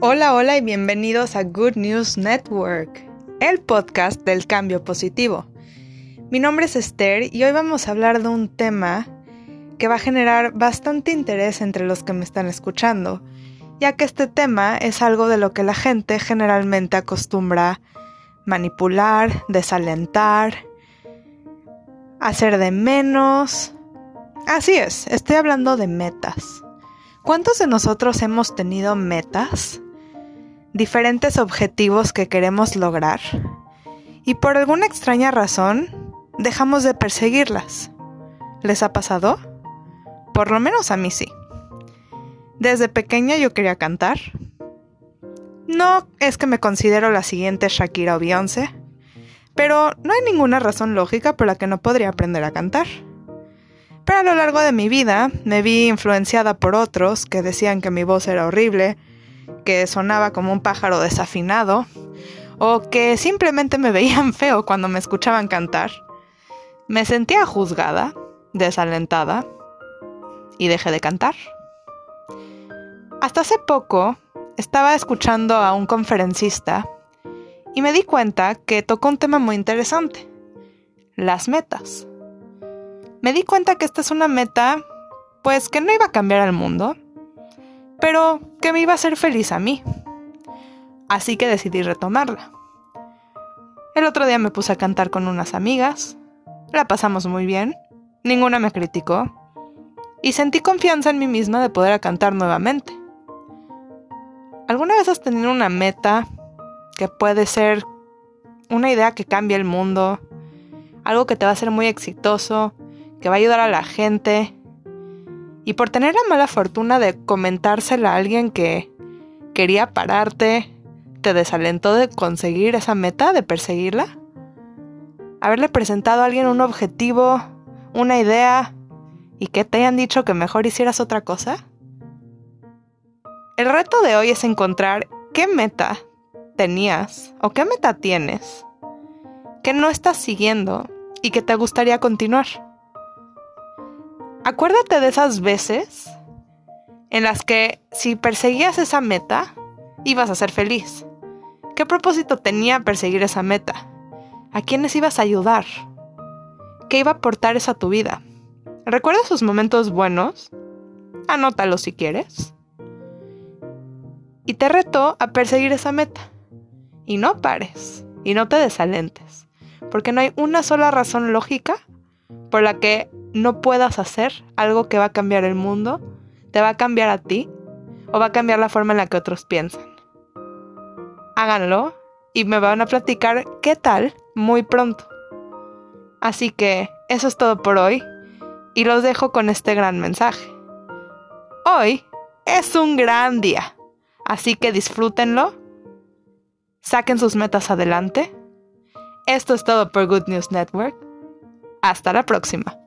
Hola, hola y bienvenidos a Good News Network, el podcast del cambio positivo. Mi nombre es Esther y hoy vamos a hablar de un tema que va a generar bastante interés entre los que me están escuchando, ya que este tema es algo de lo que la gente generalmente acostumbra manipular, desalentar, hacer de menos. Así es, estoy hablando de metas. ¿Cuántos de nosotros hemos tenido metas? diferentes objetivos que queremos lograr y por alguna extraña razón dejamos de perseguirlas. ¿Les ha pasado? Por lo menos a mí sí. Desde pequeña yo quería cantar. No es que me considero la siguiente Shakira o Beyoncé, pero no hay ninguna razón lógica por la que no podría aprender a cantar. A lo largo de mi vida me vi influenciada por otros que decían que mi voz era horrible, que sonaba como un pájaro desafinado, o que simplemente me veían feo cuando me escuchaban cantar. Me sentía juzgada, desalentada, y dejé de cantar. Hasta hace poco estaba escuchando a un conferencista y me di cuenta que tocó un tema muy interesante, las metas. Me di cuenta que esta es una meta, pues que no iba a cambiar el mundo, pero que me iba a hacer feliz a mí. Así que decidí retomarla. El otro día me puse a cantar con unas amigas, la pasamos muy bien, ninguna me criticó, y sentí confianza en mí misma de poder cantar nuevamente. ¿Alguna vez has tenido una meta que puede ser una idea que cambie el mundo, algo que te va a ser muy exitoso, que va a ayudar a la gente, y por tener la mala fortuna de comentársela a alguien que quería pararte, te desalentó de conseguir esa meta, de perseguirla. Haberle presentado a alguien un objetivo, una idea, y que te hayan dicho que mejor hicieras otra cosa. El reto de hoy es encontrar qué meta tenías o qué meta tienes que no estás siguiendo y que te gustaría continuar. Acuérdate de esas veces en las que si perseguías esa meta, ibas a ser feliz. ¿Qué propósito tenía perseguir esa meta? ¿A quiénes ibas a ayudar? ¿Qué iba a aportar eso a tu vida? ¿Recuerda esos momentos buenos? Anótalos si quieres. Y te reto a perseguir esa meta. Y no pares. Y no te desalentes. Porque no hay una sola razón lógica por la que no puedas hacer algo que va a cambiar el mundo, te va a cambiar a ti o va a cambiar la forma en la que otros piensan. Háganlo y me van a platicar qué tal muy pronto. Así que eso es todo por hoy y los dejo con este gran mensaje. Hoy es un gran día, así que disfrútenlo, saquen sus metas adelante. Esto es todo por Good News Network. Hasta la próxima.